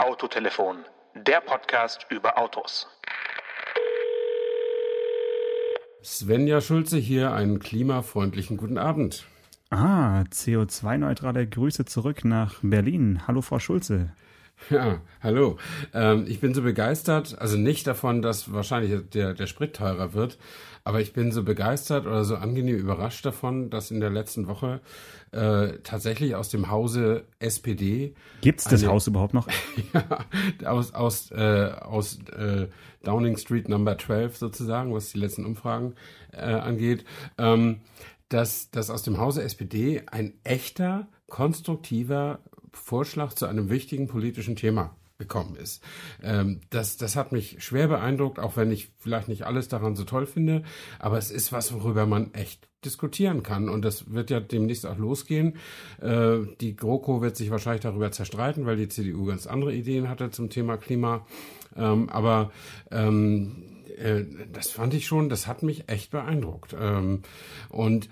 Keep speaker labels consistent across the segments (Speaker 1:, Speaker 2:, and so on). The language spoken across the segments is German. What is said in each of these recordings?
Speaker 1: Autotelefon, der Podcast über Autos.
Speaker 2: Svenja Schulze hier, einen klimafreundlichen guten Abend.
Speaker 3: Ah, CO2-neutrale Grüße zurück nach Berlin. Hallo, Frau Schulze.
Speaker 2: Ja, hallo. Ähm, ich bin so begeistert, also nicht davon, dass wahrscheinlich der, der Sprit teurer wird, aber ich bin so begeistert oder so angenehm überrascht davon, dass in der letzten Woche äh, tatsächlich aus dem Hause SPD.
Speaker 3: Gibt's das eine, Haus überhaupt noch?
Speaker 2: ja, aus, aus, äh, aus äh, Downing Street Number 12 sozusagen, was die letzten Umfragen äh, angeht. Ähm, dass, dass aus dem Hause SPD ein echter, konstruktiver Vorschlag zu einem wichtigen politischen Thema gekommen ist. Ähm, das, das hat mich schwer beeindruckt, auch wenn ich vielleicht nicht alles daran so toll finde, aber es ist was, worüber man echt diskutieren kann. Und das wird ja demnächst auch losgehen. Äh, die GroKo wird sich wahrscheinlich darüber zerstreiten, weil die CDU ganz andere Ideen hatte zum Thema Klima. Ähm, aber ähm, äh, das fand ich schon, das hat mich echt beeindruckt. Ähm, und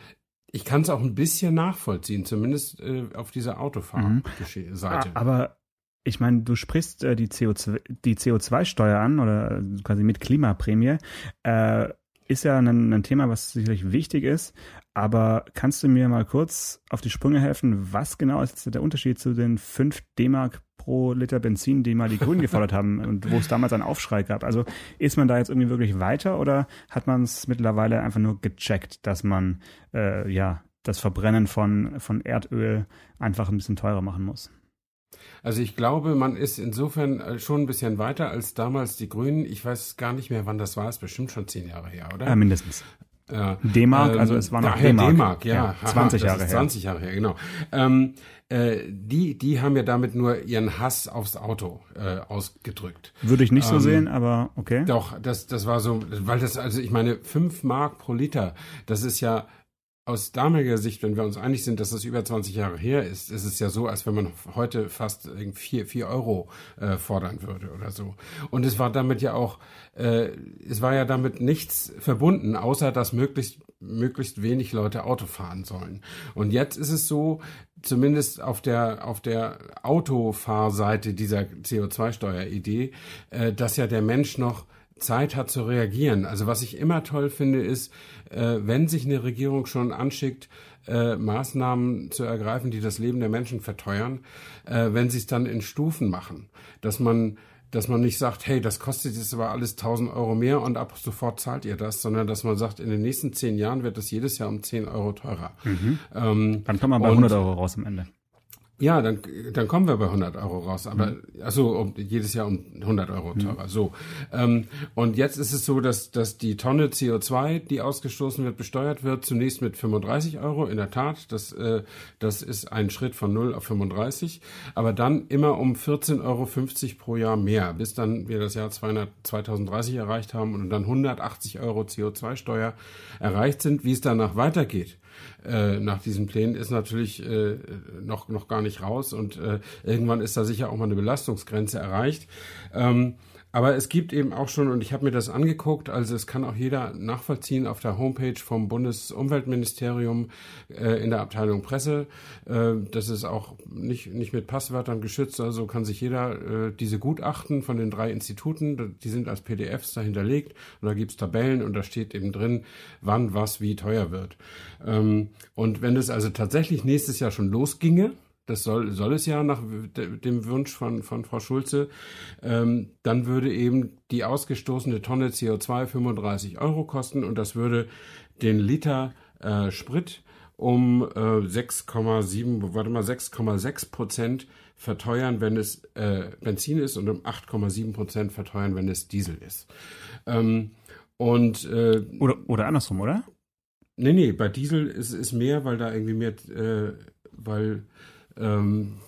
Speaker 2: ich kann es auch ein bisschen nachvollziehen, zumindest äh, auf dieser Autofahrseite.
Speaker 3: Mhm. Aber ich meine, du sprichst äh, die CO2, die CO2-Steuer an oder quasi mit Klimaprämie. Äh, ist ja ein, ein, Thema, was sicherlich wichtig ist. Aber kannst du mir mal kurz auf die Sprünge helfen? Was genau ist der Unterschied zu den 5 D-Mark pro Liter Benzin, die mal die Grünen gefordert haben und wo es damals einen Aufschrei gab? Also ist man da jetzt irgendwie wirklich weiter oder hat man es mittlerweile einfach nur gecheckt, dass man äh, ja das Verbrennen von, von Erdöl einfach ein bisschen teurer machen muss?
Speaker 2: Also ich glaube, man ist insofern äh, schon ein bisschen weiter als damals die Grünen. Ich weiß gar nicht mehr, wann das war. Ist bestimmt schon zehn Jahre her, oder?
Speaker 3: Ja, mindestens. D-Mark, ähm, also es war noch D-Mark.
Speaker 2: D-Mark, ja.
Speaker 3: ja 20 Jahre her.
Speaker 2: 20 Jahre her, genau. Ähm, äh, die, die haben ja damit nur ihren Hass aufs Auto äh, ausgedrückt.
Speaker 3: Würde ich nicht so ähm, sehen, aber okay.
Speaker 2: Doch, das, das war so, weil das, also ich meine, fünf Mark pro Liter, das ist ja aus damaliger Sicht, wenn wir uns einig sind, dass das über 20 Jahre her ist, ist es ja so, als wenn man heute fast vier, vier Euro äh, fordern würde oder so. Und es war damit ja auch, äh, es war ja damit nichts verbunden, außer dass möglichst möglichst wenig Leute Auto fahren sollen. Und jetzt ist es so, zumindest auf der auf der Autofahrseite dieser CO2-Steueridee, äh, dass ja der Mensch noch Zeit hat zu reagieren. Also was ich immer toll finde, ist, äh, wenn sich eine Regierung schon anschickt, äh, Maßnahmen zu ergreifen, die das Leben der Menschen verteuern, äh, wenn sie es dann in Stufen machen, dass man dass man nicht sagt, hey, das kostet jetzt aber alles 1000 Euro mehr und ab sofort zahlt ihr das, sondern dass man sagt, in den nächsten zehn Jahren wird das jedes Jahr um 10 Euro teurer.
Speaker 3: Mhm. Ähm, dann kommt man bei 100 Euro raus am Ende.
Speaker 2: Ja, dann, dann kommen wir bei 100 Euro raus. Aber mhm. also um, jedes Jahr um 100 Euro mhm. teurer. Mhm. So ähm, und jetzt ist es so, dass dass die Tonne CO2, die ausgestoßen wird, besteuert wird. Zunächst mit 35 Euro. In der Tat, das äh, das ist ein Schritt von 0 auf 35. Aber dann immer um 14,50 Euro pro Jahr mehr, bis dann wir das Jahr 200, 2030 erreicht haben und dann 180 Euro CO2-Steuer erreicht sind. Wie es danach weitergeht äh, nach diesen Plänen ist natürlich äh, noch, noch gar nicht raus und äh, irgendwann ist da sicher auch mal eine Belastungsgrenze erreicht. Ähm, aber es gibt eben auch schon, und ich habe mir das angeguckt, also es kann auch jeder nachvollziehen auf der Homepage vom Bundesumweltministerium äh, in der Abteilung Presse. Äh, das ist auch nicht, nicht mit Passwörtern geschützt, also kann sich jeder äh, diese Gutachten von den drei Instituten, die sind als PDFs da hinterlegt und da gibt's Tabellen und da steht eben drin, wann was wie teuer wird. Ähm, und wenn es also tatsächlich nächstes Jahr schon losginge, das soll, soll es ja nach dem Wunsch von, von Frau Schulze, ähm, dann würde eben die ausgestoßene Tonne CO2 35 Euro kosten und das würde den Liter äh, Sprit um äh, 6,7, warte mal, 6,6 Prozent verteuern, wenn es äh, Benzin ist und um 8,7 Prozent verteuern, wenn es Diesel ist. Ähm, und äh,
Speaker 3: oder, oder andersrum, oder?
Speaker 2: Nee, nee, bei Diesel ist es mehr, weil da irgendwie mehr, äh, weil ähm,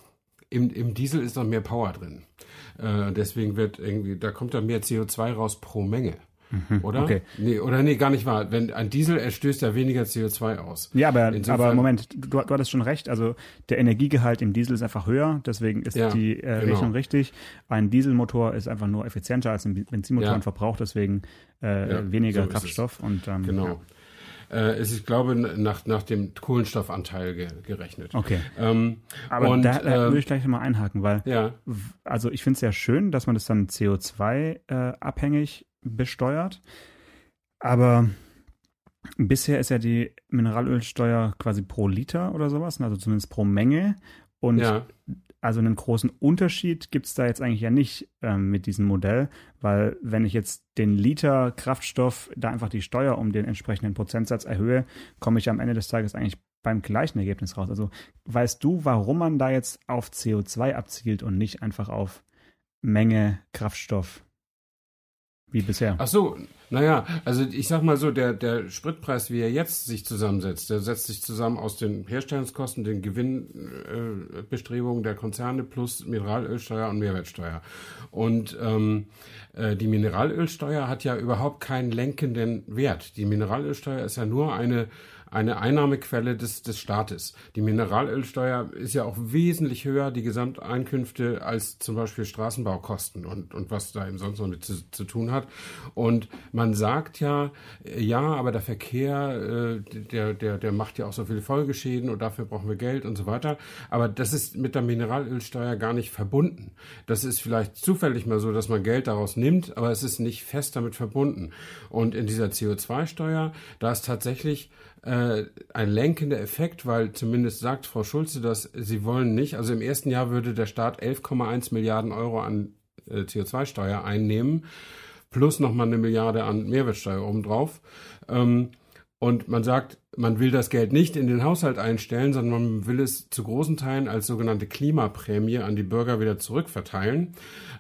Speaker 2: im, im Diesel ist noch mehr Power drin. Äh, deswegen wird irgendwie, da kommt da mehr CO2 raus pro Menge. Mhm, oder? Okay. Nee, oder nee, gar nicht wahr. Wenn ein Diesel, er stößt ja weniger CO2 aus.
Speaker 3: Ja, aber, Insofern, aber Moment, du, du hattest schon recht. Also der Energiegehalt im Diesel ist einfach höher, deswegen ist ja, die äh, genau. Rechnung richtig. Ein Dieselmotor ist einfach nur effizienter als ein Benzinmotor ja. und verbraucht deswegen äh, ja, weniger so Kraftstoff. Und, ähm,
Speaker 2: genau. Äh, es ist, ich glaube, nach, nach dem Kohlenstoffanteil ge, gerechnet.
Speaker 3: Okay.
Speaker 2: Ähm,
Speaker 3: Aber
Speaker 2: und,
Speaker 3: da, da
Speaker 2: äh,
Speaker 3: würde ich gleich nochmal einhaken, weil
Speaker 2: ja,
Speaker 3: also ich finde es ja schön, dass man das dann CO2-abhängig besteuert. Aber bisher ist ja die Mineralölsteuer quasi pro Liter oder sowas, also zumindest pro Menge. Und
Speaker 2: ja,
Speaker 3: also einen großen Unterschied gibt es da jetzt eigentlich ja nicht ähm, mit diesem Modell, weil wenn ich jetzt den Liter Kraftstoff da einfach die Steuer um den entsprechenden Prozentsatz erhöhe, komme ich am Ende des Tages eigentlich beim gleichen Ergebnis raus. Also weißt du, warum man da jetzt auf CO2 abzielt und nicht einfach auf Menge Kraftstoff wie bisher?
Speaker 2: Ach so, naja, also ich sag mal so, der, der Spritpreis, wie er jetzt sich zusammensetzt, der setzt sich zusammen aus den Herstellungskosten, den Gewinnbestrebungen äh, der Konzerne plus Mineralölsteuer und Mehrwertsteuer. Und ähm, äh, die Mineralölsteuer hat ja überhaupt keinen lenkenden Wert. Die Mineralölsteuer ist ja nur eine eine Einnahmequelle des, des Staates. Die Mineralölsteuer ist ja auch wesentlich höher, die Gesamteinkünfte, als zum Beispiel Straßenbaukosten und, und was da eben sonst noch mit zu, zu tun hat. Und man sagt ja, äh, ja, aber der Verkehr, äh, der, der, der macht ja auch so viele Folgeschäden und dafür brauchen wir Geld und so weiter. Aber das ist mit der Mineralölsteuer gar nicht verbunden. Das ist vielleicht zufällig mal so, dass man Geld daraus nimmt, aber es ist nicht fest damit verbunden. Und in dieser CO2-Steuer, da ist tatsächlich äh, ein lenkender Effekt, weil zumindest sagt Frau Schulze, dass sie wollen nicht, also im ersten Jahr würde der Staat 11,1 Milliarden Euro an äh, CO2-Steuer einnehmen, plus nochmal eine Milliarde an Mehrwertsteuer obendrauf. Ähm, und man sagt, man will das Geld nicht in den Haushalt einstellen, sondern man will es zu großen Teilen als sogenannte Klimaprämie an die Bürger wieder zurückverteilen.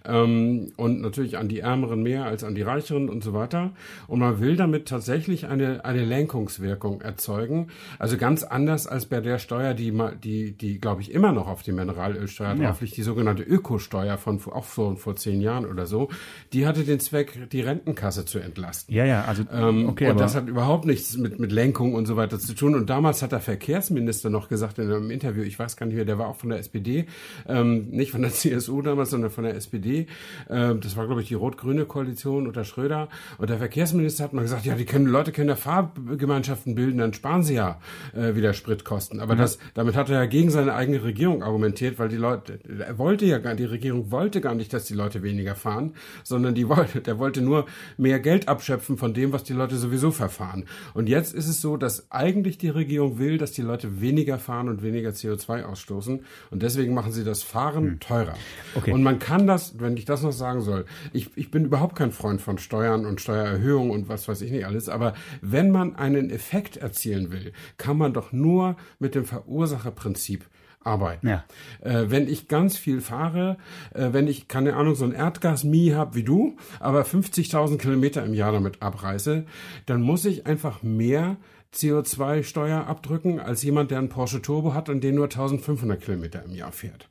Speaker 2: Ähm, und natürlich an die Ärmeren mehr als an die Reicheren und so weiter. Und man will damit tatsächlich eine, eine Lenkungswirkung erzeugen. Also ganz anders als bei der Steuer, die, die, die glaube ich, immer noch auf die Mineralölsteuer
Speaker 3: Ja.
Speaker 2: drauf liegt, die sogenannte Ökosteuer von auch vor, vor zehn Jahren oder so. Die hatte den Zweck, die Rentenkasse zu entlasten.
Speaker 3: Ja, ja, also
Speaker 2: Ähm,
Speaker 3: okay,
Speaker 2: und das hat überhaupt nichts mit, mit Lenkung und so weiter zu tun. Und damals hat der Verkehrsminister noch gesagt in einem Interview, ich weiß gar nicht mehr, der war auch von der SPD, ähm, nicht von der CSU damals, sondern von der SPD. Ähm, das war, glaube ich, die rot-grüne Koalition unter Schröder. Und der Verkehrsminister hat mal gesagt, ja, die können, Leute können ja Fahrgemeinschaften bilden, dann sparen sie ja äh, wieder Spritkosten. Aber das, damit hat er ja gegen seine eigene Regierung argumentiert, weil die Leute, er wollte ja gar, die Regierung wollte gar nicht, dass die Leute weniger fahren, sondern die wollte, der wollte nur mehr Geld abschöpfen von dem, was die Leute sowieso verfahren. Und jetzt ist es so, dass eigentlich die Regierung will, dass die Leute weniger fahren und weniger CO2 ausstoßen. Und deswegen machen sie das Fahren teurer.
Speaker 3: Okay.
Speaker 2: Und man kann das, wenn ich das noch sagen soll, ich, ich bin überhaupt kein Freund von Steuern und Steuererhöhungen und was weiß ich nicht alles, aber wenn man einen Effekt erzielen will, kann man doch nur mit dem Verursacherprinzip arbeiten.
Speaker 3: Ja.
Speaker 2: Äh, wenn ich ganz viel fahre, äh, wenn ich, keine Ahnung, so ein Erdgas-Mie habe wie du, aber 50.000 Kilometer im Jahr damit abreiße, dann muss ich einfach mehr CO2-Steuer abdrücken als jemand, der einen Porsche Turbo hat und den nur 1500 Kilometer im Jahr fährt.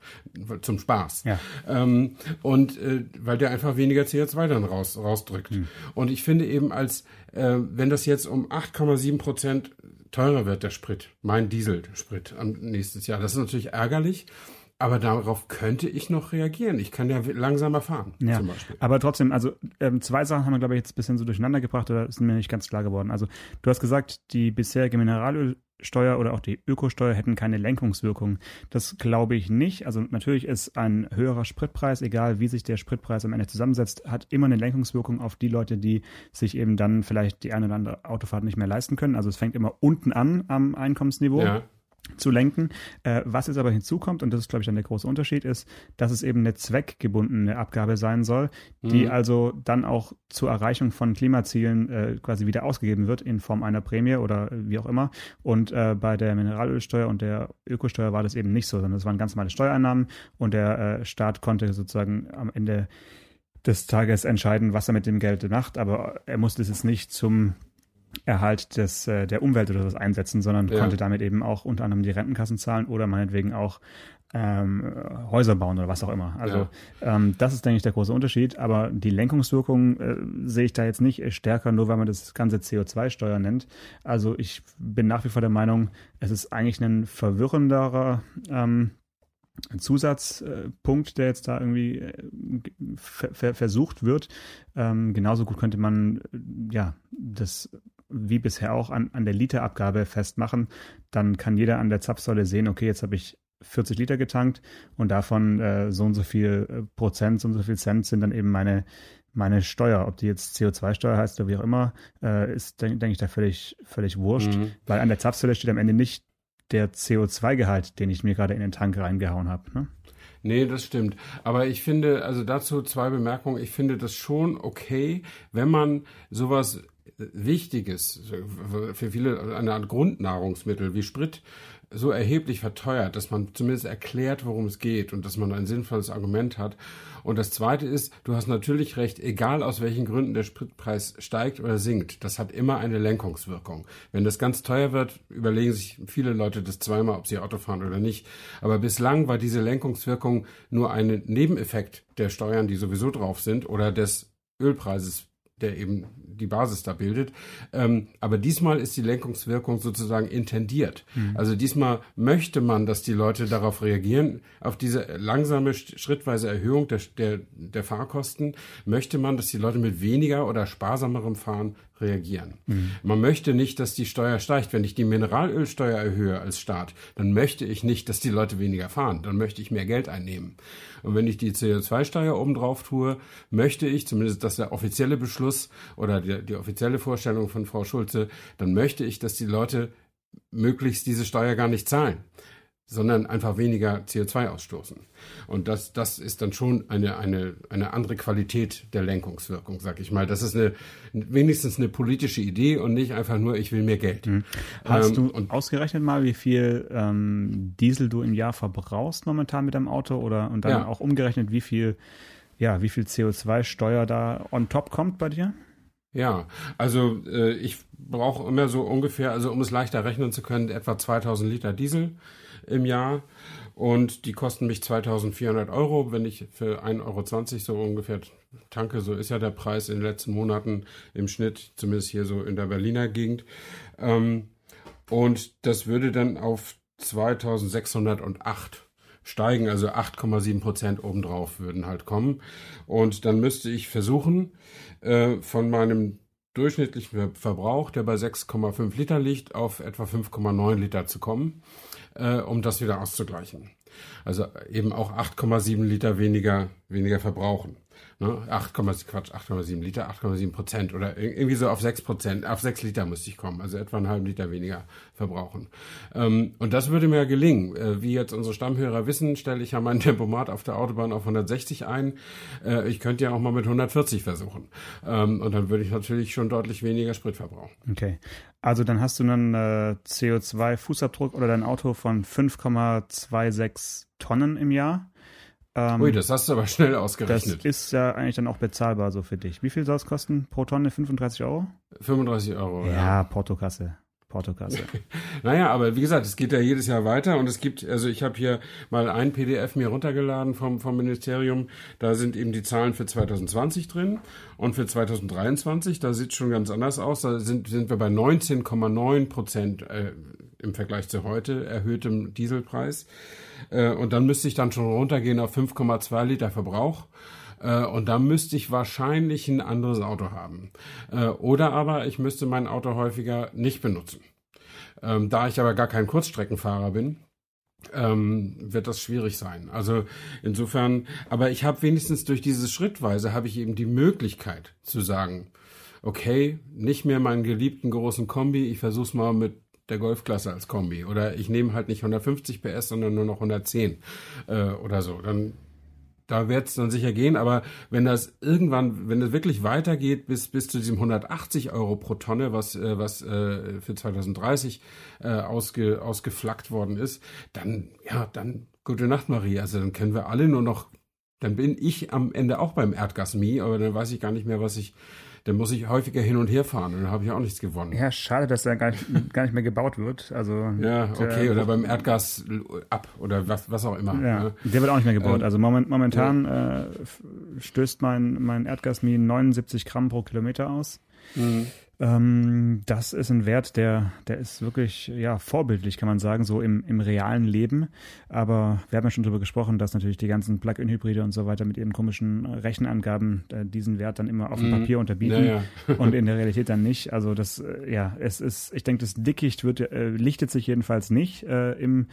Speaker 2: Zum Spaß.
Speaker 3: Ja.
Speaker 2: Ähm, und äh, weil der einfach weniger CO2 dann raus, rausdrückt.
Speaker 3: Hm.
Speaker 2: Und ich finde eben als, äh, wenn das jetzt um 8,7 Prozent teurer wird, der Sprit, mein Dieselsprit am nächstes Jahr, das ist natürlich ärgerlich. Aber darauf könnte ich noch reagieren. Ich kann ja langsamer fahren,
Speaker 3: Ja,
Speaker 2: zum Beispiel.
Speaker 3: aber trotzdem, also ähm, zwei Sachen haben wir, glaube ich, jetzt ein bisschen so durcheinander gebracht oder sind mir nicht ganz klar geworden. Also du hast gesagt, die bisherige Mineralölsteuer oder auch die Ökosteuer hätten keine Lenkungswirkung. Das glaube ich nicht. Also natürlich ist ein höherer Spritpreis, egal wie sich der Spritpreis am Ende zusammensetzt, hat immer eine Lenkungswirkung auf die Leute, die sich eben dann vielleicht die eine oder andere Autofahrt nicht mehr leisten können. Also es fängt immer unten an am Einkommensniveau
Speaker 2: Ja.
Speaker 3: Zu lenken. Äh, was jetzt aber hinzukommt, und das ist, glaube ich, dann der große Unterschied, ist, dass es eben eine zweckgebundene Abgabe sein soll, die
Speaker 2: Mhm.
Speaker 3: also dann auch zur Erreichung von Klimazielen äh, quasi wieder ausgegeben wird in Form einer Prämie oder äh, wie auch immer. Und äh, bei der Mineralölsteuer und der Ökosteuer war das eben nicht so, sondern es waren ganz normale Steuereinnahmen und der äh, Staat konnte sozusagen am Ende des Tages entscheiden, was er mit dem Geld macht, aber er musste es jetzt nicht zum Erhalt des, äh, der Umwelt oder was einsetzen, sondern
Speaker 2: Ja.
Speaker 3: konnte damit eben auch unter anderem die Rentenkassen zahlen oder meinetwegen auch ähm, äh, Häuser bauen oder was auch immer. Also ähm, das ist, denke ich, der große Unterschied. Aber die Lenkungswirkung äh, sehe ich da jetzt nicht stärker, nur weil man das ganze CO2-Steuer nennt. Also ich bin nach wie vor der Meinung, es ist eigentlich ein verwirrenderer ähm, Zusatzpunkt, der jetzt da irgendwie äh, ver ver versucht wird. Ähm, genauso gut könnte man ja das wie bisher auch an, an der Literabgabe festmachen. Dann kann jeder an der Zapfsäule sehen, okay, jetzt habe ich 40 Liter getankt und davon äh, so und so viel äh, Prozent, so und so viel Cent sind dann eben meine, meine Steuer. Ob die jetzt CO2-Steuer heißt oder wie auch immer, äh, ist, denke denk ich, da völlig, völlig wurscht, mhm. weil an der Zapfsäule steht am Ende nicht der CO2-Gehalt, den ich mir gerade in den Tank reingehauen habe. Ne?
Speaker 2: Nee, das stimmt. Aber ich finde, also dazu zwei Bemerkungen. Ich finde das schon okay, wenn man sowas Wichtiges für viele eine Art Grundnahrungsmittel wie Sprit so erheblich verteuert, dass man zumindest erklärt, worum es geht und dass man ein sinnvolles Argument hat. Und das Zweite ist, du hast natürlich recht, egal aus welchen Gründen der Spritpreis steigt oder sinkt, das hat immer eine Lenkungswirkung. Wenn das ganz teuer wird, überlegen sich viele Leute das zweimal, ob sie Auto fahren oder nicht. Aber bislang war diese Lenkungswirkung nur ein Nebeneffekt der Steuern, die sowieso drauf sind oder des Ölpreises der eben die Basis da bildet. Ähm, aber diesmal ist die Lenkungswirkung sozusagen intendiert. Mhm. Also diesmal möchte man, dass die Leute darauf reagieren, auf diese langsame, schrittweise Erhöhung der, der, der Fahrkosten, möchte man, dass die Leute mit weniger oder sparsamerem Fahren reagieren. Mhm. Man möchte nicht, dass die Steuer steigt. Wenn ich die Mineralölsteuer erhöhe als Staat, dann möchte ich nicht, dass die Leute weniger fahren. Dann möchte ich mehr Geld einnehmen. Und wenn ich die CO2-Steuer obendrauf tue, möchte ich, zumindest das der offizielle Beschluss oder die, die offizielle Vorstellung von Frau Schulze, dann möchte ich, dass die Leute möglichst diese Steuer gar nicht zahlen sondern einfach weniger CO2 ausstoßen. Und das, das ist dann schon eine, eine, eine andere Qualität der Lenkungswirkung, sag ich mal. Das ist eine, wenigstens eine politische Idee und nicht einfach nur, ich will mehr Geld. Mhm.
Speaker 3: Hast ähm, du ausgerechnet mal, wie viel ähm, Diesel du im Jahr verbrauchst momentan mit deinem Auto oder und dann ja. auch umgerechnet, wie viel, ja, wie viel CO2-Steuer da on top kommt bei dir?
Speaker 2: Ja, also äh, ich brauche immer so ungefähr, also um es leichter rechnen zu können, etwa 2000 Liter Diesel im Jahr. Und die kosten mich 2400 Euro, wenn ich für 1,20 Euro so ungefähr tanke. So ist ja der Preis in den letzten Monaten im Schnitt, zumindest hier so in der Berliner Gegend. Ähm, und das würde dann auf 2608 steigen, also 8,7 Prozent obendrauf würden halt kommen. Und dann müsste ich versuchen, äh, von meinem durchschnittlichen Verbrauch, der bei 6,5 Liter liegt, auf etwa 5,9 Liter zu kommen äh, um das wieder auszugleichen. Also eben auch 8,7 Liter weniger, weniger verbrauchen. Ne? 8, Quatsch, 8,7 Liter, 8,7 Prozent oder irgendwie so auf 6 Prozent, auf 6 Liter müsste ich kommen, also etwa einen halben Liter weniger verbrauchen. Ähm, und das würde mir gelingen. Äh, wie jetzt unsere Stammhörer wissen, stelle ich ja mein Tempomat auf der Autobahn auf 160 ein. Äh, ich könnte ja auch mal mit 140 versuchen. Ähm, und dann würde ich natürlich schon deutlich weniger Sprit verbrauchen.
Speaker 3: Okay. Also dann hast du einen äh, CO2-Fußabdruck oder dein Auto von 5,26 Tonnen im Jahr.
Speaker 2: Ähm, Ui, das hast du aber schnell ausgerechnet.
Speaker 3: Das ist ja eigentlich dann auch bezahlbar so für dich. Wie viel soll es kosten pro Tonne? 35 Euro?
Speaker 2: 35 Euro,
Speaker 3: ja. Ja, Portokasse. Portokasse.
Speaker 2: naja, aber wie gesagt, es geht ja jedes Jahr weiter und es gibt, also ich habe hier mal ein PDF mir runtergeladen vom, vom Ministerium, da sind eben die Zahlen für 2020 drin und für 2023, da sieht es schon ganz anders aus, da sind, sind wir bei 19,9 Prozent äh, im Vergleich zu heute erhöhtem Dieselpreis. Äh, und dann müsste ich dann schon runtergehen auf 5,2 Liter Verbrauch. Äh, und da müsste ich wahrscheinlich ein anderes Auto haben. Äh, oder aber ich müsste mein Auto häufiger nicht benutzen. Ähm, da ich aber gar kein Kurzstreckenfahrer bin, ähm, wird das schwierig sein. Also insofern, aber ich habe wenigstens durch dieses Schrittweise habe ich eben die Möglichkeit zu sagen, okay, nicht mehr meinen geliebten großen Kombi, ich versuch's mal mit der Golfklasse als Kombi. Oder ich nehme halt nicht 150 PS, sondern nur noch 110 äh, oder so. Dann da wird es dann sicher gehen, aber wenn das irgendwann, wenn es wirklich weitergeht bis, bis zu diesem 180 Euro pro Tonne, was, äh, was äh, für 2030 äh, ausge, ausgeflackt worden ist, dann, ja, dann gute Nacht, Marie. Also dann können wir alle nur noch, dann bin ich am Ende auch beim Erdgasmie, aber dann weiß ich gar nicht mehr, was ich, dann muss ich häufiger hin und her fahren und dann habe ich auch nichts gewonnen.
Speaker 3: Ja, schade, dass da gar nicht, gar nicht mehr gebaut wird. Also
Speaker 2: ja, okay, der, oder beim Erdgas ab oder was, was auch immer.
Speaker 3: Ja, ne? Der wird auch nicht mehr gebaut. Ähm, also moment, momentan ja. äh, stößt mein, mein Erdgasmin 79 Gramm pro Kilometer aus. Mhm. Ähm, das ist ein Wert, der, der ist wirklich ja vorbildlich, kann man sagen, so im, im realen Leben. Aber wir haben ja schon darüber gesprochen, dass natürlich die ganzen Plug-in-Hybride und so weiter mit ihren komischen Rechenangaben äh, diesen Wert dann immer auf dem mm. Papier unterbieten ja, ja. und in der Realität dann nicht. Also das, äh, ja, es ist, ich denke, das Dickicht wird, äh, lichtet sich jedenfalls nicht. Äh, im,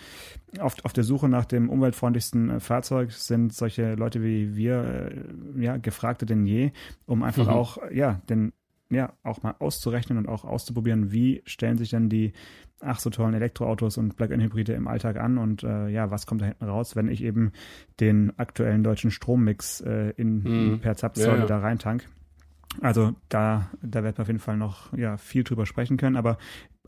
Speaker 3: auf, auf der Suche nach dem umweltfreundlichsten äh, Fahrzeug sind solche Leute wie wir äh, ja gefragter denn je, um einfach mhm. auch ja den ja, auch mal auszurechnen und auch auszuprobieren, wie stellen sich denn die ach so tollen Elektroautos und Plug-in-Hybride im Alltag an und äh, ja, was kommt da hinten raus, wenn ich eben den aktuellen deutschen Strommix äh, in, mhm. per Zapfsäule ja, ja. da reintank. Also da, da wird man auf jeden Fall noch ja, viel drüber sprechen können, aber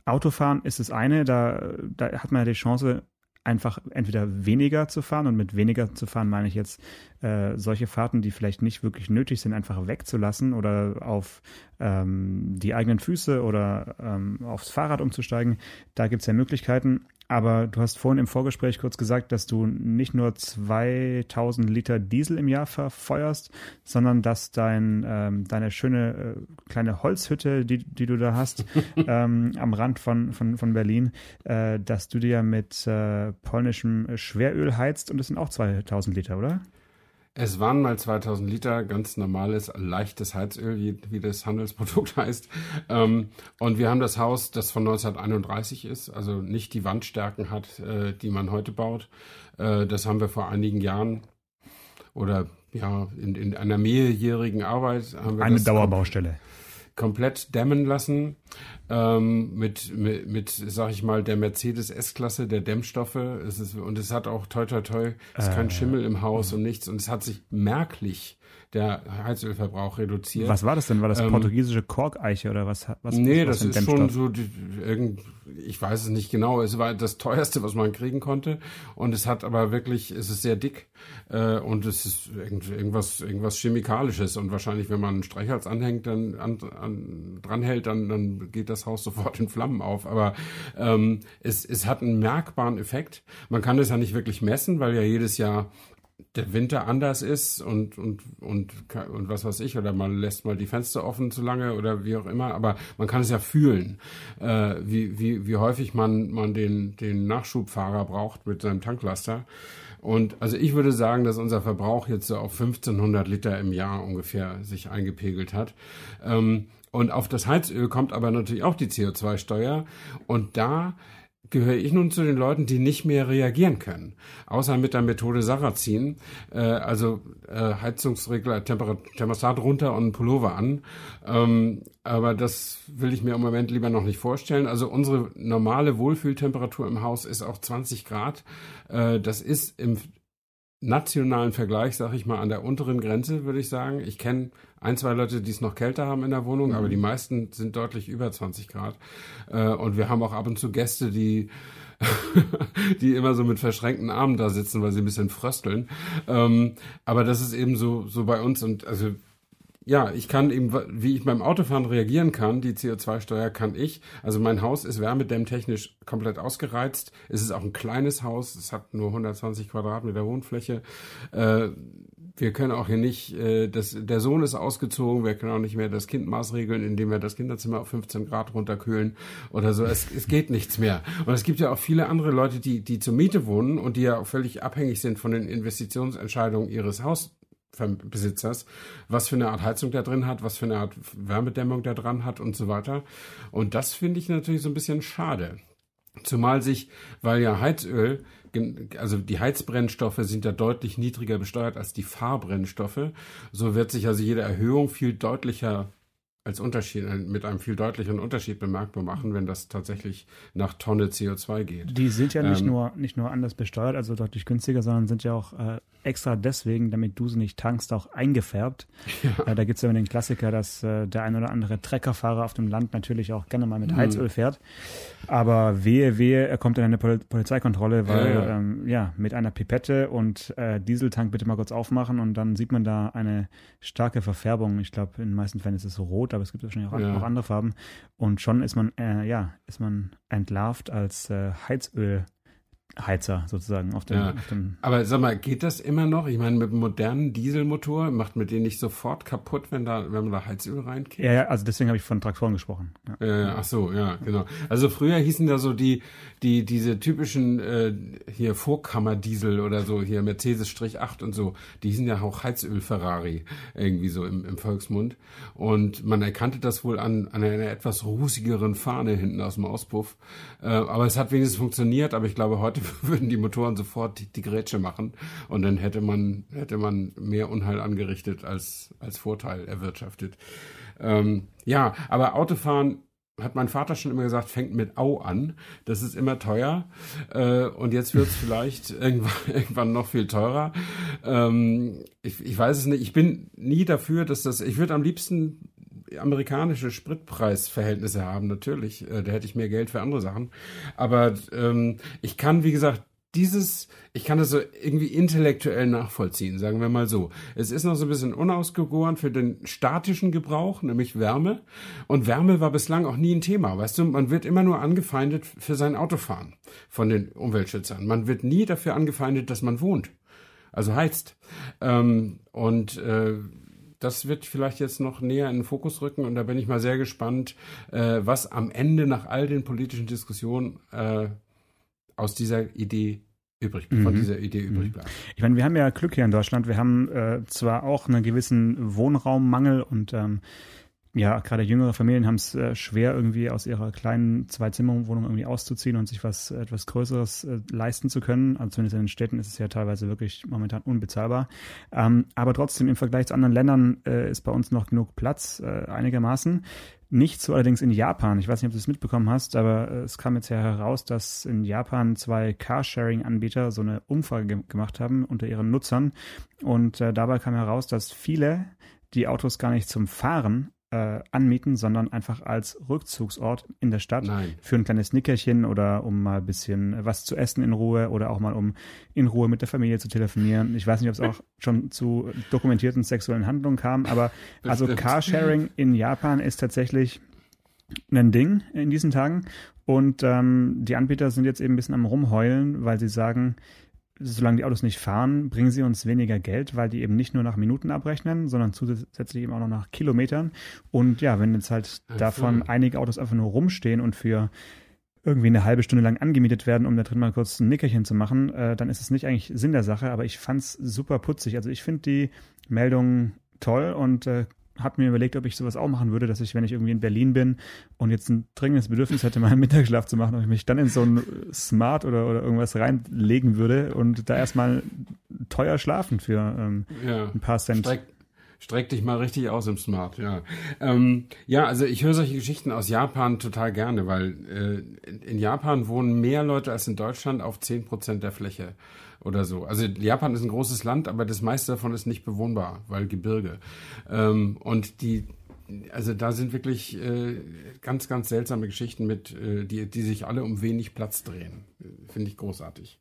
Speaker 3: Autofahren ist das eine, da, da hat man ja die Chance, einfach entweder weniger zu fahren und mit weniger zu fahren meine ich jetzt äh, solche Fahrten, die vielleicht nicht wirklich nötig sind, einfach wegzulassen oder auf ähm, die eigenen Füße oder ähm, aufs Fahrrad umzusteigen. Da gibt es ja Möglichkeiten. Aber du hast vorhin im Vorgespräch kurz gesagt, dass du nicht nur 2000 Liter Diesel im Jahr verfeuerst, sondern dass dein, ähm, deine schöne äh, kleine Holzhütte, die, die du da hast, ähm, am Rand von, von, von Berlin, äh, dass du dir mit äh, polnischem Schweröl heizt und das sind auch 2000 Liter, oder?
Speaker 2: Es waren mal 2000 Liter ganz normales, leichtes Heizöl, wie, das Handelsprodukt heißt. Ähm, und wir haben das Haus, das von 1931 ist, also nicht die Wandstärken hat, äh, die man heute baut. Äh, das haben wir vor einigen Jahren oder ja, in, in einer mehrjährigen Arbeit haben wir
Speaker 3: Eine Dauerbaustelle
Speaker 2: komplett dämmen lassen ähm, mit, mit, mit, sag ich mal, der Mercedes S-Klasse, der Dämmstoffe. Es ist, und es hat auch toi toi toi, es ist äh, kein Schimmel im Haus und nichts. Und es hat sich merklich der Heizölverbrauch reduziert.
Speaker 3: Was war das denn? War das ähm, portugiesische Korkeiche oder was? was
Speaker 2: nee, was das ist schon so, die, irgend, ich weiß es nicht genau. Es war das teuerste, was man kriegen konnte. Und es hat aber wirklich, es ist sehr dick äh, und es ist irgend, irgendwas, irgendwas Chemikalisches. Und wahrscheinlich, wenn man einen Streichholz anhängt, dann an, an, dranhält, dann, dann geht das Haus sofort in Flammen auf. Aber ähm, es, es hat einen merkbaren Effekt. Man kann es ja nicht wirklich messen, weil ja jedes Jahr der Winter anders ist und, und, und, und was weiß ich, oder man lässt mal die Fenster offen zu lange oder wie auch immer, aber man kann es ja fühlen, äh, wie, wie, wie häufig man, man den, den Nachschubfahrer braucht mit seinem Tanklaster. Und also ich würde sagen, dass unser Verbrauch jetzt so auf 1500 Liter im Jahr ungefähr sich eingepegelt hat. Ähm, und auf das Heizöl kommt aber natürlich auch die CO2-Steuer. Und da gehöre ich nun zu den Leuten, die nicht mehr reagieren können. Außer mit der Methode Sarrazin, äh, also äh, Heizungsregler, Temper Thermostat runter und Pullover an. Ähm, aber das will ich mir im Moment lieber noch nicht vorstellen. Also unsere normale Wohlfühltemperatur im Haus ist auch 20 Grad. Äh, das ist im nationalen Vergleich, sage ich mal, an der unteren Grenze, würde ich sagen. Ich kenne ein, zwei Leute, die es noch kälter haben in der Wohnung, mhm. aber die meisten sind deutlich über 20 Grad. Äh, und wir haben auch ab und zu Gäste, die die immer so mit verschränkten Armen da sitzen, weil sie ein bisschen frösteln. Ähm, aber das ist eben so, so bei uns und also ja, ich kann eben, wie ich beim Autofahren reagieren kann, die CO2-Steuer kann ich. Also mein Haus ist wärmedämmtechnisch komplett ausgereizt. Es ist auch ein kleines Haus. Es hat nur 120 Quadratmeter Wohnfläche. Äh, wir können auch hier nicht, äh, das, der Sohn ist ausgezogen, wir können auch nicht mehr das Kind maßregeln, indem wir das Kinderzimmer auf 15 Grad runterkühlen oder so. Es, es geht nichts mehr. Und es gibt ja auch viele andere Leute, die, die zur Miete wohnen und die ja auch völlig abhängig sind von den Investitionsentscheidungen ihres Haus, Besitzers, was für eine Art Heizung der drin hat, was für eine Art Wärmedämmung der dran hat und so weiter. Und das finde ich natürlich so ein bisschen schade. Zumal sich, weil ja Heizöl, also die Heizbrennstoffe sind ja deutlich niedriger besteuert als die Fahrbrennstoffe, so wird sich also jede Erhöhung viel deutlicher als Unterschied, äh, mit einem viel deutlicheren Unterschied bemerkbar machen, wenn das tatsächlich nach Tonne CO2 geht.
Speaker 3: Die sind ja nicht ähm, nur nicht nur anders besteuert, also deutlich günstiger, sondern sind ja auch äh, extra deswegen, damit du sie nicht tankst, auch eingefärbt. Ja. Äh, da gibt es ja immer den Klassiker, dass äh, der ein oder andere Treckerfahrer auf dem Land natürlich auch gerne mal mit mhm. Heizöl fährt. Aber wehe, wehe, er kommt in eine Pol Polizeikontrolle, weil ja, ja. Ähm, ja, mit einer Pipette und äh, Dieseltank bitte mal kurz aufmachen und dann sieht man da eine starke Verfärbung. Ich glaube, in den meisten Fällen ist es rot, aber es gibt wahrscheinlich auch, auch andere Farben. Und schon ist man, äh, ja, ist man entlarvt als äh, Heizöl Heizer sozusagen auf dem,
Speaker 2: Ja.
Speaker 3: auf dem
Speaker 2: Aber sag mal, geht das immer noch? Ich meine, mit einem modernen Dieselmotor macht man den nicht sofort kaputt, wenn da, wenn man da Heizöl reinkippt?
Speaker 3: ja, ja, also deswegen habe ich von Traktoren gesprochen. Ja.
Speaker 2: Äh, ach so, ja, genau. Also früher hießen da so die, die, diese typischen äh, hier Vorkammerdiesel oder so, hier Mercedes-8 und so, die hießen ja auch Heizöl-Ferrari, irgendwie so im, im Volksmund. Und man erkannte das wohl an, an einer etwas rußigeren Fahne hinten aus dem Auspuff. Äh, aber es hat wenigstens funktioniert, aber ich glaube, heute würden die Motoren sofort die, die Grätsche machen und dann hätte man, hätte man mehr Unheil angerichtet als, als Vorteil erwirtschaftet. Ähm, ja, aber Autofahren hat mein Vater schon immer gesagt, fängt mit Au an. Das ist immer teuer. Äh, und jetzt wird es vielleicht irgendwann, irgendwann noch viel teurer. Ähm, ich, ich weiß es nicht. Ich bin nie dafür, dass das. Ich würde am liebsten amerikanische Spritpreisverhältnisse haben, natürlich. Äh, da hätte ich mehr Geld für andere Sachen. Aber ähm, ich kann, wie gesagt, dieses, ich kann das so irgendwie intellektuell nachvollziehen, sagen wir mal so. Es ist noch so ein bisschen unausgegoren für den statischen Gebrauch, nämlich Wärme. Und Wärme war bislang auch nie ein Thema, weißt du? Man wird immer nur angefeindet für sein Autofahren von den Umweltschützern. Man wird nie dafür angefeindet, dass man wohnt. Also heizt. Ähm, und äh, das wird vielleicht jetzt noch näher in den Fokus rücken und da bin ich mal sehr gespannt, äh, was am Ende nach all den politischen Diskussionen äh, aus dieser Idee übrig, von
Speaker 3: Mhm.
Speaker 2: dieser Idee übrig bleibt.
Speaker 3: Ich meine, wir haben ja Glück hier in Deutschland. Wir haben äh, zwar auch einen gewissen Wohnraummangel und ähm, ja, gerade jüngere Familien haben es äh, schwer, irgendwie aus ihrer kleinen Zwei-Zimmer-Wohnung irgendwie auszuziehen und sich was äh, etwas Größeres äh, leisten zu können. Also zumindest in den Städten ist es ja teilweise wirklich momentan unbezahlbar. Ähm, aber trotzdem im Vergleich zu anderen Ländern äh, ist bei uns noch genug Platz, äh, einigermaßen. Nicht so allerdings in Japan. Ich weiß nicht, ob du es mitbekommen hast, aber äh, es kam jetzt ja heraus, dass in Japan zwei Carsharing-Anbieter so eine Umfrage ge gemacht haben unter ihren Nutzern. Und dabei kam heraus, dass viele die Autos gar nicht zum Fahren äh, anmieten, sondern einfach als Rückzugsort in der Stadt
Speaker 2: Nein.
Speaker 3: für ein kleines Nickerchen oder um mal ein bisschen was zu essen in Ruhe oder auch mal um in Ruhe mit der Familie zu telefonieren. Ich weiß nicht, ob es auch schon zu dokumentierten sexuellen Handlungen kam, aber also
Speaker 2: Bestimmt.
Speaker 3: Carsharing in Japan ist tatsächlich ein Ding in diesen Tagen und ähm, die Anbieter sind jetzt eben ein bisschen am rumheulen, weil sie sagen, solange die Autos nicht fahren, bringen sie uns weniger Geld, weil die eben nicht nur nach Minuten abrechnen, sondern zusätzlich eben auch noch nach Kilometern. Und ja, wenn jetzt halt
Speaker 2: Ach so.
Speaker 3: davon einige Autos einfach nur rumstehen und für irgendwie eine halbe Stunde lang angemietet werden, um da drin mal kurz ein Nickerchen zu machen, äh, dann ist es nicht eigentlich Sinn der Sache, aber ich fand's super putzig. Also ich finde die Meldung toll und äh, habe mir überlegt, ob ich sowas auch machen würde, dass ich, wenn ich irgendwie in Berlin bin und jetzt ein dringendes Bedürfnis hätte, mal einen Mittagsschlaf zu machen, ob ich mich dann in so ein Smart oder, oder irgendwas reinlegen würde und da erstmal teuer schlafen für ähm,
Speaker 2: Ja.
Speaker 3: ein paar Cent.
Speaker 2: Streck, streck dich mal richtig aus im Smart, ja. Ähm, ja, also ich höre solche Geschichten aus Japan total gerne, weil äh, in, Japan wohnen mehr Leute als in Deutschland auf 10 Prozent der Fläche oder so. Also Japan ist ein großes Land, aber das meiste davon ist nicht bewohnbar, weil Gebirge. Ähm, und die, also da sind wirklich äh, ganz, ganz seltsame Geschichten mit, äh, die, die sich alle um wenig Platz drehen. Finde ich großartig.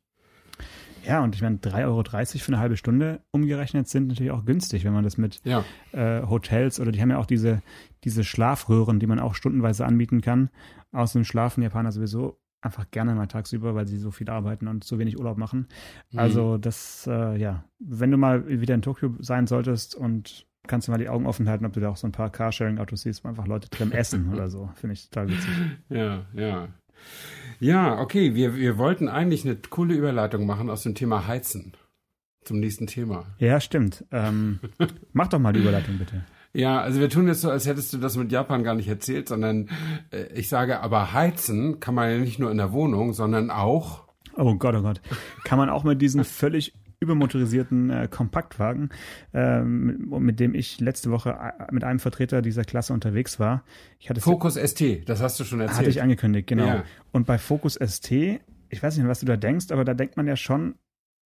Speaker 3: Ja, und ich meine, 3,30 Euro für eine halbe Stunde umgerechnet sind natürlich auch günstig, wenn man das mit
Speaker 2: Ja,
Speaker 3: äh, Hotels oder die haben ja auch diese, diese Schlafröhren, die man auch stundenweise anbieten kann. Außerdem schlafen Japaner sowieso einfach gerne mal tagsüber, weil sie so viel arbeiten und so wenig Urlaub machen. Also das, äh, ja, wenn du mal wieder in Tokio sein solltest und kannst du mal die Augen offen halten, ob du da auch so ein paar Carsharing-Autos siehst, wo einfach Leute drin essen oder so. Finde ich total witzig.
Speaker 2: Ja, ja. Ja, okay, wir, wir wollten eigentlich eine coole Überleitung machen aus dem Thema Heizen zum nächsten Thema.
Speaker 3: Ja, stimmt. Ähm, mach doch mal die Überleitung bitte.
Speaker 2: Ja, also wir tun jetzt so, als hättest du das mit Japan gar nicht erzählt, sondern äh, ich sage, aber heizen kann man ja nicht nur in der Wohnung, sondern auch.
Speaker 3: Oh Gott, oh Gott. Kann man auch mit diesen völlig übermotorisierten äh, Kompaktwagen, ähm, mit, mit dem ich letzte Woche äh, mit einem Vertreter dieser Klasse unterwegs war. Ich hatte
Speaker 2: Focus ST, das hast du schon erzählt.
Speaker 3: Hatte ich angekündigt, genau.
Speaker 2: Ja.
Speaker 3: Und bei Focus ST, ich weiß nicht, was du da denkst, aber da denkt man ja schon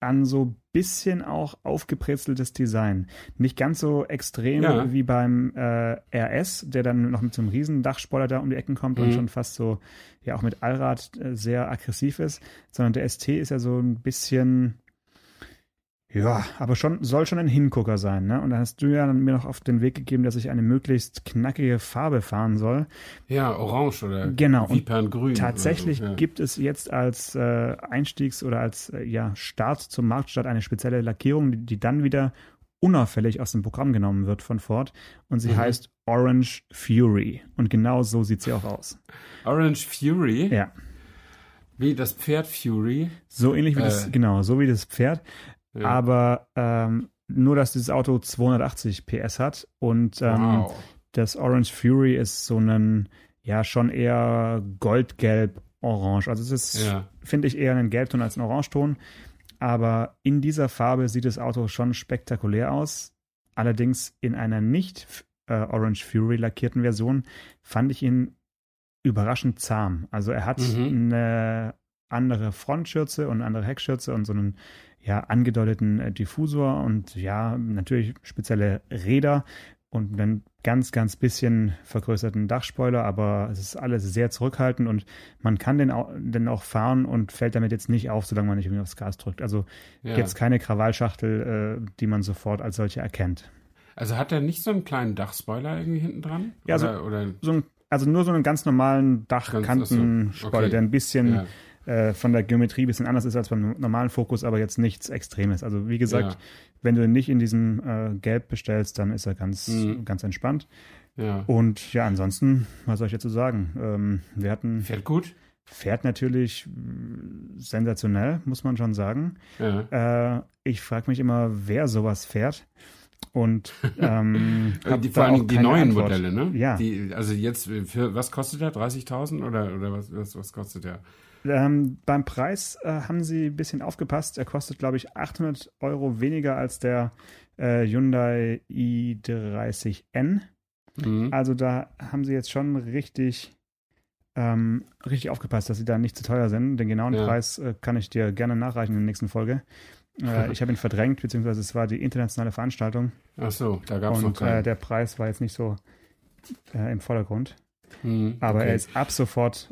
Speaker 3: an so bisschen auch aufgebrezeltes Design. Nicht ganz so extrem
Speaker 2: Ja.
Speaker 3: wie beim äh, RS, der dann noch mit so einem riesen Dachspoiler da um die Ecken kommt und
Speaker 2: Mhm.
Speaker 3: schon fast so, ja auch mit Allrad äh, sehr aggressiv ist, sondern der ST ist ja so ein bisschen, Ja, aber schon soll schon ein Hingucker sein, ne? Und da hast du ja mir noch auf den Weg gegeben, dass ich eine möglichst knackige Farbe fahren soll.
Speaker 2: Ja, orange oder
Speaker 3: genau.
Speaker 2: Viperngrün.
Speaker 3: Tatsächlich
Speaker 2: so, ja.
Speaker 3: gibt es jetzt als äh, Einstiegs- oder als äh, ja, Start zum Marktstart eine spezielle Lackierung, die, die, dann wieder unauffällig aus dem Programm genommen wird von Ford und sie mhm. heißt Orange Fury und genau so sieht sie auch aus.
Speaker 2: Orange Fury?
Speaker 3: Ja.
Speaker 2: Wie das Pferd Fury?
Speaker 3: So ähnlich wie äh. das, genau, so wie das Pferd. Ja. Aber ähm, nur, dass dieses Auto 280 PS hat und ähm, wow. das Orange Fury ist so ein, ja, schon eher goldgelb-orange. Also es ist, ja. finde ich, eher ein Gelbton als ein Orangeton. Aber in dieser Farbe sieht das Auto schon spektakulär aus. Allerdings in einer nicht äh, Orange Fury lackierten Version fand ich ihn überraschend zahm. Also er hat mhm. eine andere Frontschürze und andere Heckschürze und so einen ja, angedeuteten äh, Diffusor und ja, natürlich spezielle Räder und einen ganz, ganz bisschen vergrößerten Dachspoiler, aber es ist alles sehr zurückhaltend und man kann den auch, den auch fahren und fällt damit jetzt nicht auf, solange man nicht irgendwie aufs Gas drückt. Also ja. jetzt keine Krawallschachtel, äh, die man sofort als solche erkennt.
Speaker 2: Also hat er nicht so einen kleinen Dachspoiler irgendwie hinten dran?
Speaker 3: Ja, oder, so, oder? so ein, also nur so einen ganz normalen Dachkantenspoiler, okay. der ein bisschen ja äh, von der Geometrie ein bisschen anders ist als beim normalen Fokus, aber jetzt nichts Extremes. Also wie gesagt, ja. wenn du ihn nicht in diesem äh, Gelb bestellst, dann ist er ganz, mhm. ganz entspannt. Ja. Und ja, ansonsten, was soll ich dazu sagen? Ähm, wir hatten.
Speaker 2: Fährt gut?
Speaker 3: Fährt natürlich sensationell, muss man schon sagen. Ja. Äh, ich frage mich immer, wer sowas fährt. Und ähm,
Speaker 2: die, vor allem die neuen Antwort. Modelle, ne? Ja. Die, also jetzt, für was kostet der? 30.000 oder, oder was, was, was kostet der?
Speaker 3: Ähm, beim Preis äh, haben sie ein bisschen aufgepasst. Er kostet, glaube ich, 800 Euro weniger als der äh, Hyundai i30N. Mhm. Also da haben sie jetzt schon richtig, ähm, richtig aufgepasst, dass sie da nicht zu teuer sind. Den genauen ja. Preis äh, kann ich dir gerne nachreichen in der nächsten Folge. Äh, ich habe ihn verdrängt, beziehungsweise es war die internationale Veranstaltung.
Speaker 2: Ach so, da gab es noch
Speaker 3: keinen. Und äh, der Preis war jetzt nicht so äh, im Vordergrund. Mhm, Aber okay. er ist ab sofort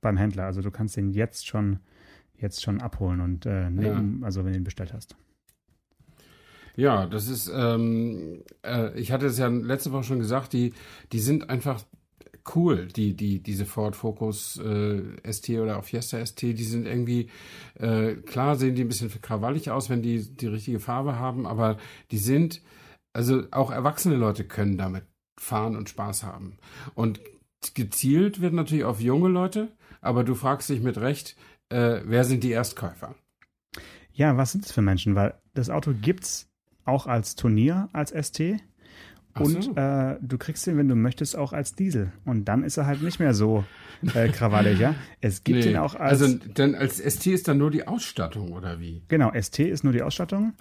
Speaker 3: beim Händler. Also du kannst den jetzt schon, jetzt schon abholen und äh, nehmen, ja. also wenn du ihn bestellt hast.
Speaker 2: Ja, das ist, ähm, äh, ich hatte es ja letzte Woche schon gesagt, die, die sind einfach cool, die, die, diese Ford Focus äh, ST oder auch Fiesta ST, die sind irgendwie, äh, klar sehen die ein bisschen krawallig aus, wenn die die richtige Farbe haben, aber die sind, also auch erwachsene Leute können damit fahren und Spaß haben. Und gezielt wird natürlich auf junge Leute, aber du fragst dich mit Recht, äh, wer sind die Erstkäufer?
Speaker 3: Ja, was sind es für Menschen? Weil das Auto gibt es auch als Turnier, als ST. Und so. äh, du kriegst ihn, wenn du möchtest, auch als Diesel. Und dann ist er halt nicht mehr so äh, krawallig, ja. Es gibt nee. ihn auch als.
Speaker 2: Also dann als ST ist dann nur die Ausstattung, oder wie?
Speaker 3: Genau, ST ist nur die Ausstattung,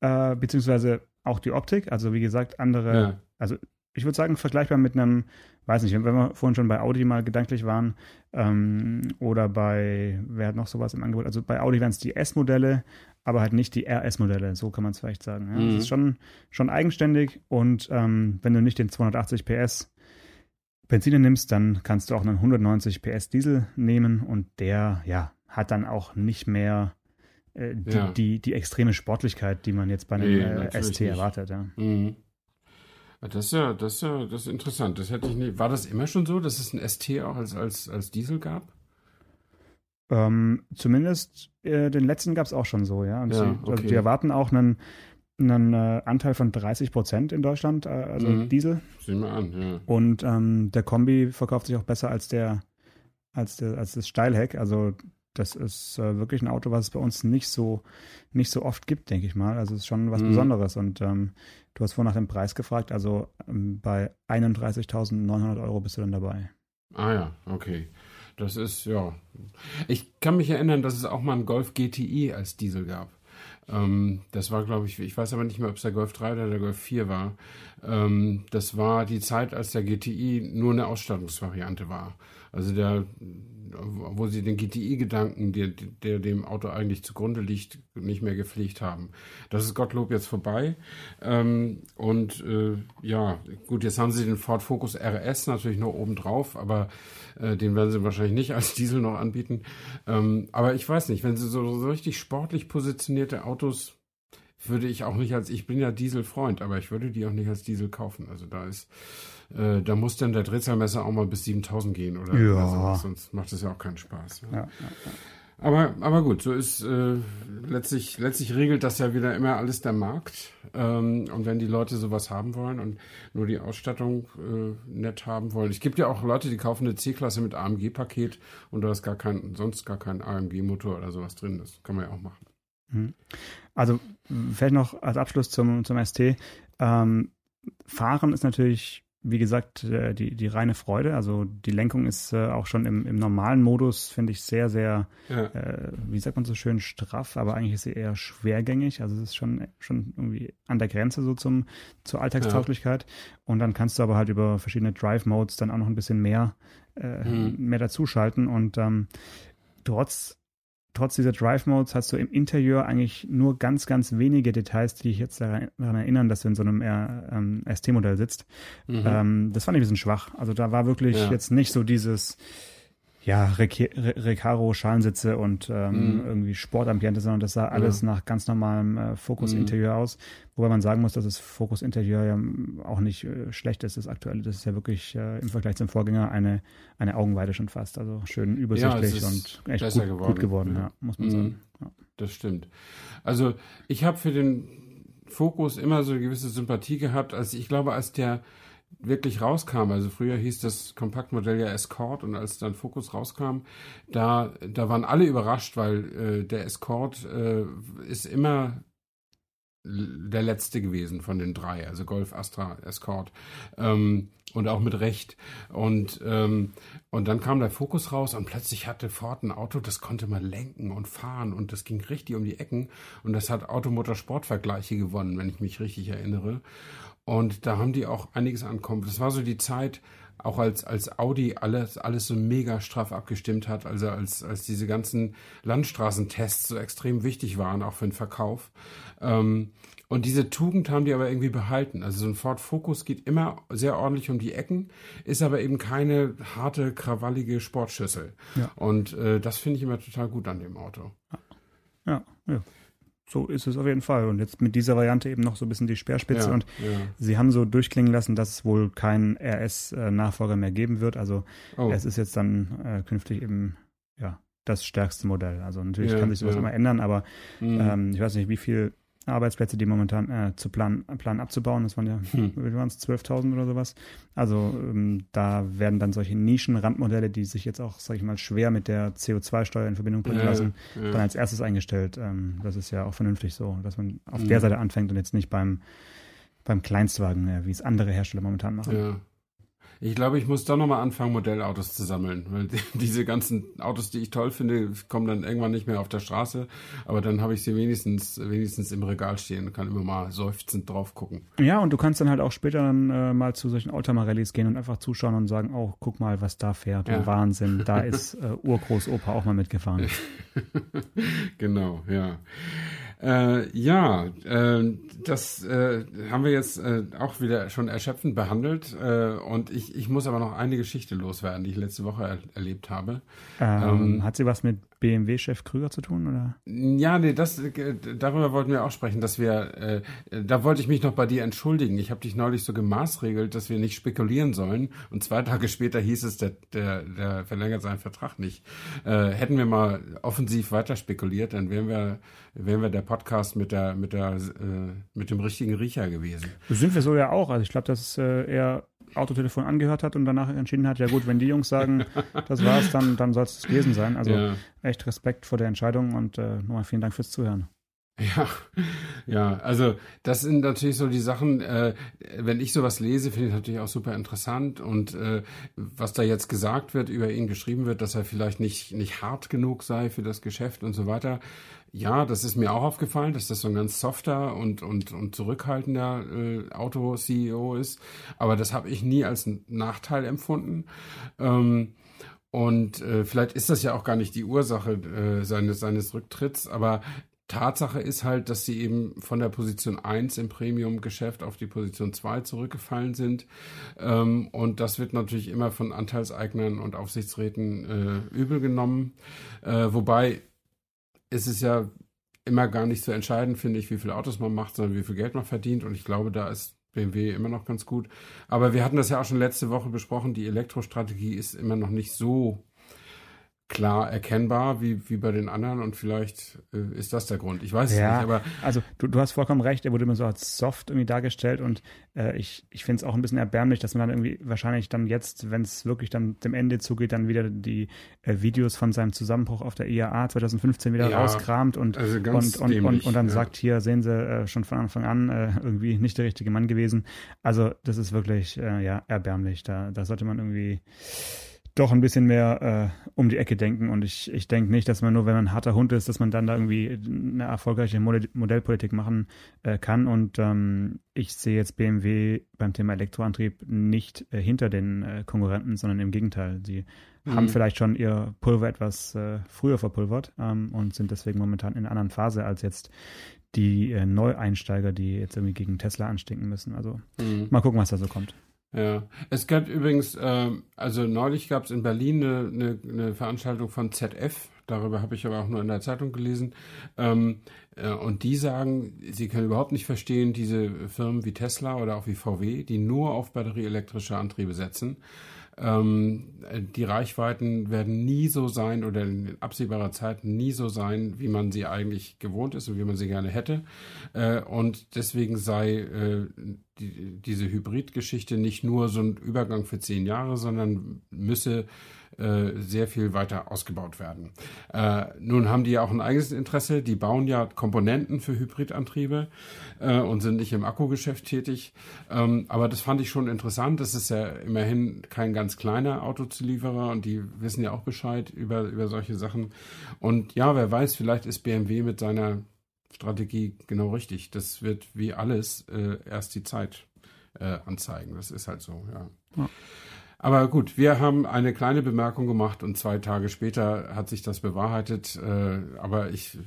Speaker 3: äh, beziehungsweise auch die Optik. Also wie gesagt, andere, ja. also ich würde sagen, vergleichbar mit einem weiß nicht, wenn wir vorhin schon bei Audi mal gedanklich waren ähm, oder bei, wer hat noch sowas im Angebot? Also bei Audi wären es die S-Modelle, aber halt nicht die RS-Modelle, so kann man es vielleicht sagen. Ja? Mhm. Das ist schon, schon eigenständig und ähm, wenn du nicht den 280 PS Benziner nimmst, dann kannst du auch einen 190 PS Diesel nehmen und der, ja, hat dann auch nicht mehr äh, die, ja. die, die, extreme Sportlichkeit, die man jetzt bei einem nee, äh, ST erwartet. Ja. Mhm.
Speaker 2: Das ist ja, das ist ja, das ist interessant. Das hätte ich nicht. War das immer schon so, dass es ein ST auch als, als, als Diesel gab?
Speaker 3: Ähm, zumindest äh, den letzten gab es auch schon so, ja. Und ja, sie, also okay. die erwarten auch einen, einen äh, Anteil von 30 Prozent in Deutschland, äh, also mhm. Diesel.
Speaker 2: Sehen wir an, ja.
Speaker 3: Und ähm, der Kombi verkauft sich auch besser als der, als der, als das Steilheck. Also das ist äh, wirklich ein Auto, was es bei uns nicht so, nicht so oft gibt, denke ich mal. Also es ist schon was mhm. Besonderes. Und ähm, du hast vorhin nach dem Preis gefragt. Also ähm, bei 31.900 Euro bist du dann dabei.
Speaker 2: Ah ja, okay. Das ist, ja. Ich kann mich erinnern, dass es auch mal einen Golf GTI als Diesel gab. Ähm, das war, glaube ich, ich weiß aber nicht mehr, ob es der Golf 3 oder der Golf 4 war. Ähm, das war die Zeit, als der GTI nur eine Ausstattungsvariante war. Also der wo sie den GTI-Gedanken, der, der dem Auto eigentlich zugrunde liegt, nicht mehr gepflegt haben. Das ist Gottlob jetzt vorbei. Ähm, und äh, ja, gut, jetzt haben sie den Ford Focus RS natürlich noch oben drauf, aber äh, den werden sie wahrscheinlich nicht als Diesel noch anbieten. Ähm, aber ich weiß nicht, wenn sie so, so richtig sportlich positionierte Autos würde ich auch nicht als, ich bin ja Dieselfreund, aber ich würde die auch nicht als Diesel kaufen. Also da ist, äh, da muss dann der Drehzahlmesser auch mal bis 7000 gehen oder,
Speaker 3: Ja.
Speaker 2: oder sowas, sonst macht das ja auch keinen Spaß.
Speaker 3: Ja, ja,
Speaker 2: Aber, aber gut, so ist äh, letztlich, letztlich regelt das ja wieder immer alles der Markt. Ähm, und wenn die Leute sowas haben wollen und nur die Ausstattung äh, nett haben wollen. Es gibt ja auch Leute, die kaufen eine C-Klasse mit AMG-Paket und da ist gar kein, sonst gar kein AMG-Motor oder sowas drin. Das kann man ja auch machen.
Speaker 3: Also vielleicht noch als Abschluss zum, zum ST. Ähm, Fahren ist natürlich, wie gesagt, äh, die, die reine Freude. Also die Lenkung ist äh, auch schon im, im normalen Modus, finde ich, sehr, sehr,
Speaker 2: Ja.
Speaker 3: äh, wie sagt man so schön, straff, aber eigentlich ist sie eher schwergängig. Also es ist schon, schon irgendwie an der Grenze so zum, zur Alltagstauglichkeit. Und dann kannst du aber halt über verschiedene Drive-Modes dann auch noch ein bisschen mehr, äh,
Speaker 2: Mhm.
Speaker 3: mehr dazuschalten. Und ähm, trotz trotz dieser Drive-Modes hast du im Interieur eigentlich nur ganz, ganz wenige Details, die dich jetzt daran erinnern, dass du in so einem ähm, ST-Modell sitzt.
Speaker 2: Mhm.
Speaker 3: Ähm, das fand ich ein bisschen schwach. Also da war wirklich
Speaker 2: Ja.
Speaker 3: jetzt nicht so dieses, ja, Reca- Re- Recaro-Schalensitze und ähm,
Speaker 2: Mhm.
Speaker 3: irgendwie Sportambiente, sondern das sah alles nach ganz normalem äh, Focus-Interieur aus. Wobei man sagen muss, dass das Focus-Interieur ja auch nicht äh, schlecht ist, das aktuelle. Das ist ja wirklich äh, im Vergleich zum Vorgänger eine, eine Augenweide schon fast. Also schön übersichtlich
Speaker 2: ist
Speaker 3: und echt
Speaker 2: besser
Speaker 3: gut
Speaker 2: geworden.
Speaker 3: gut geworden
Speaker 2: Ja.
Speaker 3: ja, muss man
Speaker 2: Mhm.
Speaker 3: sagen. Ja.
Speaker 2: Das stimmt. Also ich habe für den Fokus immer so eine gewisse Sympathie gehabt, als ich glaube, als der wirklich rauskam, also früher hieß das Kompaktmodell ja Escort und als dann Focus rauskam, da, da waren alle überrascht, weil äh, der Escort äh, ist immer der letzte gewesen von den drei, also Golf, Astra, Escort ähm, und auch mit Recht und ähm, und dann kam der Fokus raus und plötzlich hatte Ford ein Auto, das konnte man lenken und fahren und das ging richtig um die Ecken und das hat Automotorsportvergleiche gewonnen, wenn ich mich richtig erinnere. Und da haben die auch einiges ankommen. Das war so die Zeit, auch als, als Audi alles, alles so mega straff abgestimmt hat, also als, als diese ganzen Landstraßentests so extrem wichtig waren, auch für den Verkauf. Ähm, und diese Tugend haben die aber irgendwie behalten. Also so ein Ford Focus geht immer sehr ordentlich um die Ecken, ist aber eben keine harte, krawallige Sportschüssel.
Speaker 3: Ja.
Speaker 2: Und äh, das finde ich immer total gut an dem Auto.
Speaker 3: Ja, ja. So ist es auf jeden Fall. Und jetzt mit dieser Variante eben noch so ein bisschen die Speerspitze.
Speaker 2: Ja,
Speaker 3: und
Speaker 2: ja.
Speaker 3: sie haben so durchklingen lassen, dass es wohl keinen RS-Nachfolger mehr geben wird. Also
Speaker 2: Oh.
Speaker 3: es ist jetzt dann äh, künftig eben ja das stärkste Modell. Also natürlich
Speaker 2: Ja,
Speaker 3: kann sich sowas immer ändern, aber
Speaker 2: Mhm.
Speaker 3: ähm, ich weiß nicht, wie viel Arbeitsplätze die momentan äh, zu planen, planen abzubauen. Das waren ja,
Speaker 2: Hm.
Speaker 3: wie waren es, 12.000 oder sowas. Also ähm, da werden dann solche Nischen-Randmodelle, die sich jetzt auch, sag ich mal, schwer mit der CO2-Steuer in Verbindung bringen lassen,
Speaker 2: ja.
Speaker 3: dann als erstes eingestellt. Ähm, das ist ja auch vernünftig so, dass man auf
Speaker 2: Mhm.
Speaker 3: der Seite anfängt und jetzt nicht beim, beim Kleinstwagen, äh, wie es andere Hersteller momentan machen.
Speaker 2: Ja. Ich glaube, ich muss doch nochmal anfangen, Modellautos zu sammeln, weil die- diese ganzen Autos, die ich toll finde, kommen dann irgendwann nicht mehr auf der Straße, aber dann habe ich sie wenigstens, wenigstens im Regal stehen und kann immer mal seufzend drauf gucken.
Speaker 3: Ja, und du kannst dann halt auch später dann äh, mal zu solchen Oldtimer-Rallyes gehen und einfach zuschauen und sagen, oh, guck mal, was da fährt.
Speaker 2: Ja.
Speaker 3: Wahnsinn, da ist äh, Urgroßopa auch mal mitgefahren.
Speaker 2: genau, ja. Äh, ja, äh, das äh, haben wir jetzt äh, auch wieder schon erschöpfend behandelt. Äh, und ich, ich muss aber noch eine Geschichte loswerden, die ich letzte Woche er erlebt habe.
Speaker 3: Ähm,
Speaker 2: Ähm,
Speaker 3: hat sie was mit BMW-Chef Krüger zu tun? Oder?
Speaker 2: Ja, nee, das, äh, darüber wollten wir auch sprechen, dass wir, äh, da wollte ich mich noch bei dir entschuldigen. Ich habe dich neulich so gemaßregelt, dass wir nicht spekulieren sollen. Und zwei Tage später hieß es, der, der, der verlängert seinen Vertrag nicht. Äh, hätten wir mal offensiv weiter spekuliert, dann wären wir, wären wir der Podcast mit der, mit der, äh, mit dem richtigen Riecher gewesen.
Speaker 3: Sind wir so ja auch. Also ich glaube, dass äh, er Autotelefon angehört hat und danach entschieden hat, ja gut, wenn die Jungs sagen, das war's, dann, dann soll es gewesen sein. Also
Speaker 2: Ja.
Speaker 3: Echt Respekt vor der Entscheidung und äh, nochmal vielen Dank fürs Zuhören.
Speaker 2: Ja, ja, also das sind natürlich so die Sachen, äh, wenn ich sowas lese, finde ich natürlich auch super interessant und äh, was da jetzt gesagt wird, über ihn geschrieben wird, dass er vielleicht nicht, nicht hart genug sei für das Geschäft und so weiter. Ja, das ist mir auch aufgefallen, dass das so ein ganz softer und, und, und zurückhaltender äh, Auto-CEO ist, aber das habe ich nie als Nachteil empfunden. Ähm, und äh, vielleicht ist das ja auch gar nicht die Ursache äh, seines, seines Rücktritts, aber Tatsache ist halt, dass sie eben von der Position 1 im Premium-Geschäft auf die Position 2 zurückgefallen sind. Ähm, und das wird natürlich immer von Anteilseignern und Aufsichtsräten äh, übel genommen. Äh, wobei es ist ja immer gar nicht so entscheidend, finde ich, wie viele Autos man macht, sondern wie viel Geld man verdient. Und ich glaube, da ist BMW immer noch ganz gut. Aber wir hatten das ja auch schon letzte Woche besprochen. Die Elektrostrategie ist immer noch nicht so klar erkennbar wie, wie bei den anderen und vielleicht äh, ist das der Grund. Ich weiß
Speaker 3: ja,
Speaker 2: es nicht, aber.
Speaker 3: Also du, du hast vollkommen recht, er wurde immer so als soft irgendwie dargestellt und äh, ich, ich finde es auch ein bisschen erbärmlich, dass man dann irgendwie wahrscheinlich dann jetzt, wenn es wirklich dann dem Ende zugeht, dann wieder die äh, Videos von seinem Zusammenbruch auf der IAA 2015 wieder ja, rauskramt und,
Speaker 2: also
Speaker 3: und, und,
Speaker 2: dämlich,
Speaker 3: und, und, dann
Speaker 2: ja.
Speaker 3: sagt, hier sehen Sie äh, schon von Anfang an äh, irgendwie nicht der richtige Mann gewesen. Also das ist wirklich äh, ja erbärmlich. Da, da sollte man irgendwie doch ein bisschen mehr äh, um die Ecke denken. Und ich, ich denke nicht, dass man nur, wenn man ein harter Hund ist, dass man dann da irgendwie eine erfolgreiche Modell Modellpolitik machen äh, kann. Und ähm, ich sehe jetzt BMW beim Thema Elektroantrieb nicht äh, hinter den äh, Konkurrenten, sondern im Gegenteil. Sie mhm. haben vielleicht schon ihr Pulver etwas äh, früher verpulvert ähm, und sind deswegen momentan in einer anderen Phase als jetzt die äh, Neueinsteiger, die jetzt irgendwie gegen Tesla anstinken müssen. Also mhm. mal gucken, was da so kommt.
Speaker 2: Ja, es gab übrigens, äh, also neulich gab es in Berlin eine, eine, eine, Veranstaltung von ZF, darüber habe ich aber auch nur in der Zeitung gelesen, ähm, äh, und die sagen, sie können überhaupt nicht verstehen, diese Firmen wie Tesla oder auch wie VW, die nur auf batterieelektrische Antriebe setzen. Ähm, die Reichweiten werden nie so sein oder in absehbarer Zeit nie so sein, wie man sie eigentlich gewohnt ist und wie man sie gerne hätte. Äh, und deswegen sei äh, die, diese Hybridgeschichte nicht nur so ein Übergang für zehn Jahre, sondern müsse äh, sehr viel weiter ausgebaut werden. Äh, nun haben die ja auch ein eigenes Interesse. Die bauen ja Komponenten für Hybridantriebe äh, und sind nicht im Akkugeschäft tätig. Ähm, aber das fand ich schon interessant. Das ist ja immerhin kein ganz kleiner Autozulieferer und die wissen ja auch Bescheid über, über solche Sachen. Und ja, wer weiß, vielleicht ist BMW mit seiner Strategie genau richtig. Das wird wie alles äh, erst die Zeit äh, anzeigen. Das ist halt so, ja. ja. Aber gut, wir haben eine kleine Bemerkung gemacht und zwei Tage später hat sich das bewahrheitet. Äh, aber ich,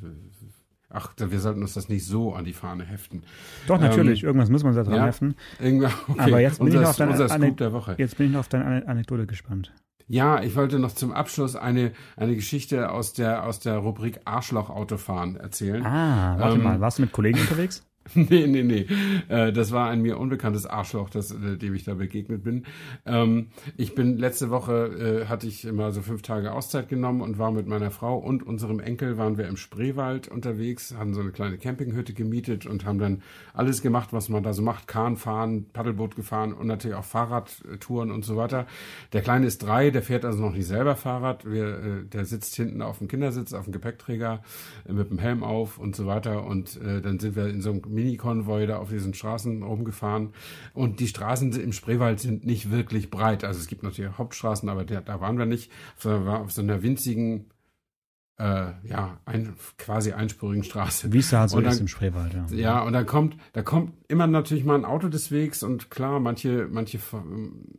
Speaker 2: ach, wir sollten uns das nicht so an die Fahne heften.
Speaker 3: Doch, natürlich. Ähm, Irgendwas muss man da dran ja, heften.
Speaker 2: Okay.
Speaker 3: Aber jetzt bin, unser, ich noch auf deine,
Speaker 2: Ane der Woche.
Speaker 3: jetzt bin ich noch auf deine Anekdote gespannt.
Speaker 2: Ja, ich wollte noch zum Abschluss eine, eine Geschichte aus der, aus der Rubrik Arschloch-Autofahren erzählen.
Speaker 3: Ah, warte ähm, mal, warst du mit Kollegen unterwegs?
Speaker 2: nee, nee, nee. Äh, das war ein mir unbekanntes Arschloch, das, äh, dem ich da begegnet bin. Ähm, ich bin letzte Woche, äh, hatte ich immer so fünf Tage Auszeit genommen und war mit meiner Frau und unserem Enkel waren wir im Spreewald unterwegs, haben so eine kleine Campinghütte gemietet und haben dann alles gemacht, was man da so macht. Kahn fahren, Paddelboot gefahren und natürlich auch Fahrradtouren und so weiter. Der Kleine ist drei, der fährt also noch nicht selber Fahrrad. Wir, der sitzt hinten auf dem Kindersitz, auf dem Gepäckträger mit dem Helm auf und so weiter. Und dann sind wir in so einem Mini-Konvoi da auf diesen Straßen rumgefahren. Und die Straßen im Spreewald sind nicht wirklich breit. Also es gibt natürlich Hauptstraßen, aber der, da waren wir nicht. sondern war auf so einer winzigen äh, ja, ein, quasi einspurigen Straße.
Speaker 3: Wie es da so dann, ist im Spreewald, ja.
Speaker 2: Ja, und dann kommt, da kommt immer natürlich mal ein Auto des Wegs und klar, manche, manche,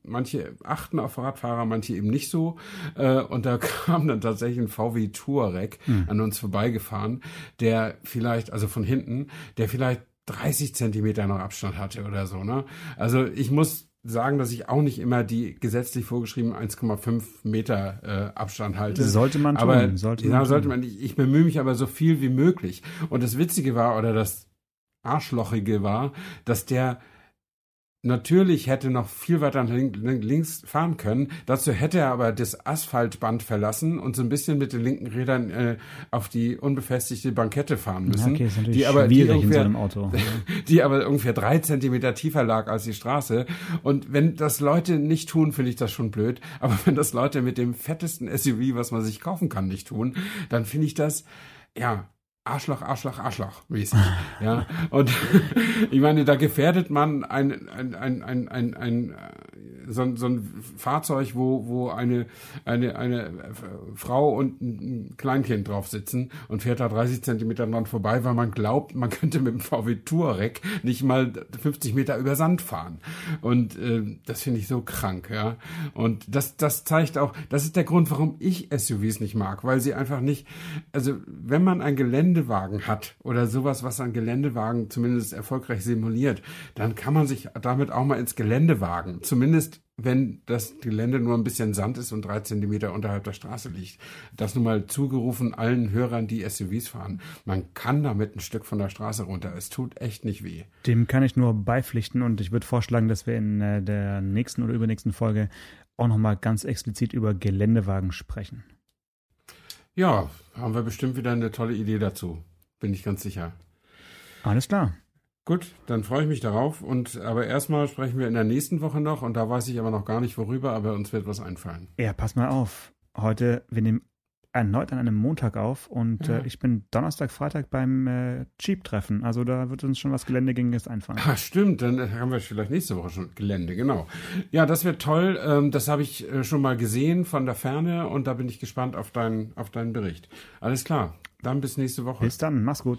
Speaker 2: manche achten auf Radfahrer, manche eben nicht so. Äh, und da kam dann tatsächlich ein VW Touareg hm. an uns vorbeigefahren, der vielleicht, also von hinten, der vielleicht 30 Zentimeter noch Abstand hatte oder so. Ne? Also ich muss sagen, dass ich auch nicht immer die gesetzlich vorgeschriebenen 1,5 Meter äh, Abstand halte.
Speaker 3: Sollte man
Speaker 2: tun.
Speaker 3: Aber,
Speaker 2: sollte man ja, sollte man. Ich, ich bemühe mich aber so viel wie möglich. Und das Witzige war oder das Arschlochige war, dass der Natürlich hätte noch viel weiter links fahren können. Dazu hätte er aber das Asphaltband verlassen und so ein bisschen mit den linken Rädern äh, auf die unbefestigte Bankette fahren müssen.
Speaker 3: Ja, okay,
Speaker 2: die aber die ungefähr,
Speaker 3: so Auto.
Speaker 2: die aber ungefähr drei Zentimeter tiefer lag als die Straße. Und wenn das Leute nicht tun, finde ich das schon blöd. Aber wenn das Leute mit dem fettesten SUV, was man sich kaufen kann, nicht tun, dann finde ich das ja Arschloch, Arschloch, Arschloch mäßig. ja. Und ich meine, da gefährdet man ein, ein, ein, ein, ein, ein so, so ein Fahrzeug, wo, wo eine, eine, eine Frau und ein Kleinkind drauf sitzen und fährt da 30 Zentimeter dran vorbei, weil man glaubt, man könnte mit dem VW Touareg nicht mal 50 Meter über Sand fahren. Und äh, das finde ich so krank, ja. Und das, das zeigt auch, das ist der Grund, warum ich SUVs nicht mag, weil sie einfach nicht, also wenn man ein Geländewagen hat oder sowas, was ein Geländewagen zumindest erfolgreich simuliert, dann kann man sich damit auch mal ins Gelände wagen. Zumindest wenn das Gelände nur ein bisschen Sand ist und drei Zentimeter unterhalb der Straße liegt. Das nun mal zugerufen allen Hörern, die SUVs fahren. Man kann damit ein Stück von der Straße runter. Es tut echt nicht weh.
Speaker 3: Dem kann ich nur beipflichten und ich würde vorschlagen, dass wir in äh, der nächsten oder übernächsten Folge auch nochmal ganz explizit über Geländewagen sprechen.
Speaker 2: Ja, haben wir bestimmt wieder eine tolle Idee dazu. Bin ich ganz sicher.
Speaker 3: Alles klar.
Speaker 2: Gut, dann freue ich mich darauf. Und aber erstmal sprechen wir in der nächsten Woche noch und da weiß ich aber noch gar nicht worüber, aber uns wird was einfallen.
Speaker 3: Ja, pass mal auf. Heute, wir nehmen erneut an einem Montag auf und ja. äh, ich bin Donnerstag, Freitag beim äh, Jeep-Treffen. Also da wird uns schon was Geländegängiges einfallen.
Speaker 2: Ah, stimmt, dann haben wir vielleicht nächste Woche schon Gelände, genau. Ja, das wird toll. Ähm, das habe ich äh, schon mal gesehen von der Ferne und da bin ich gespannt auf, dein, auf deinen Bericht. Alles klar, dann bis nächste Woche.
Speaker 3: Bis dann, mach's gut.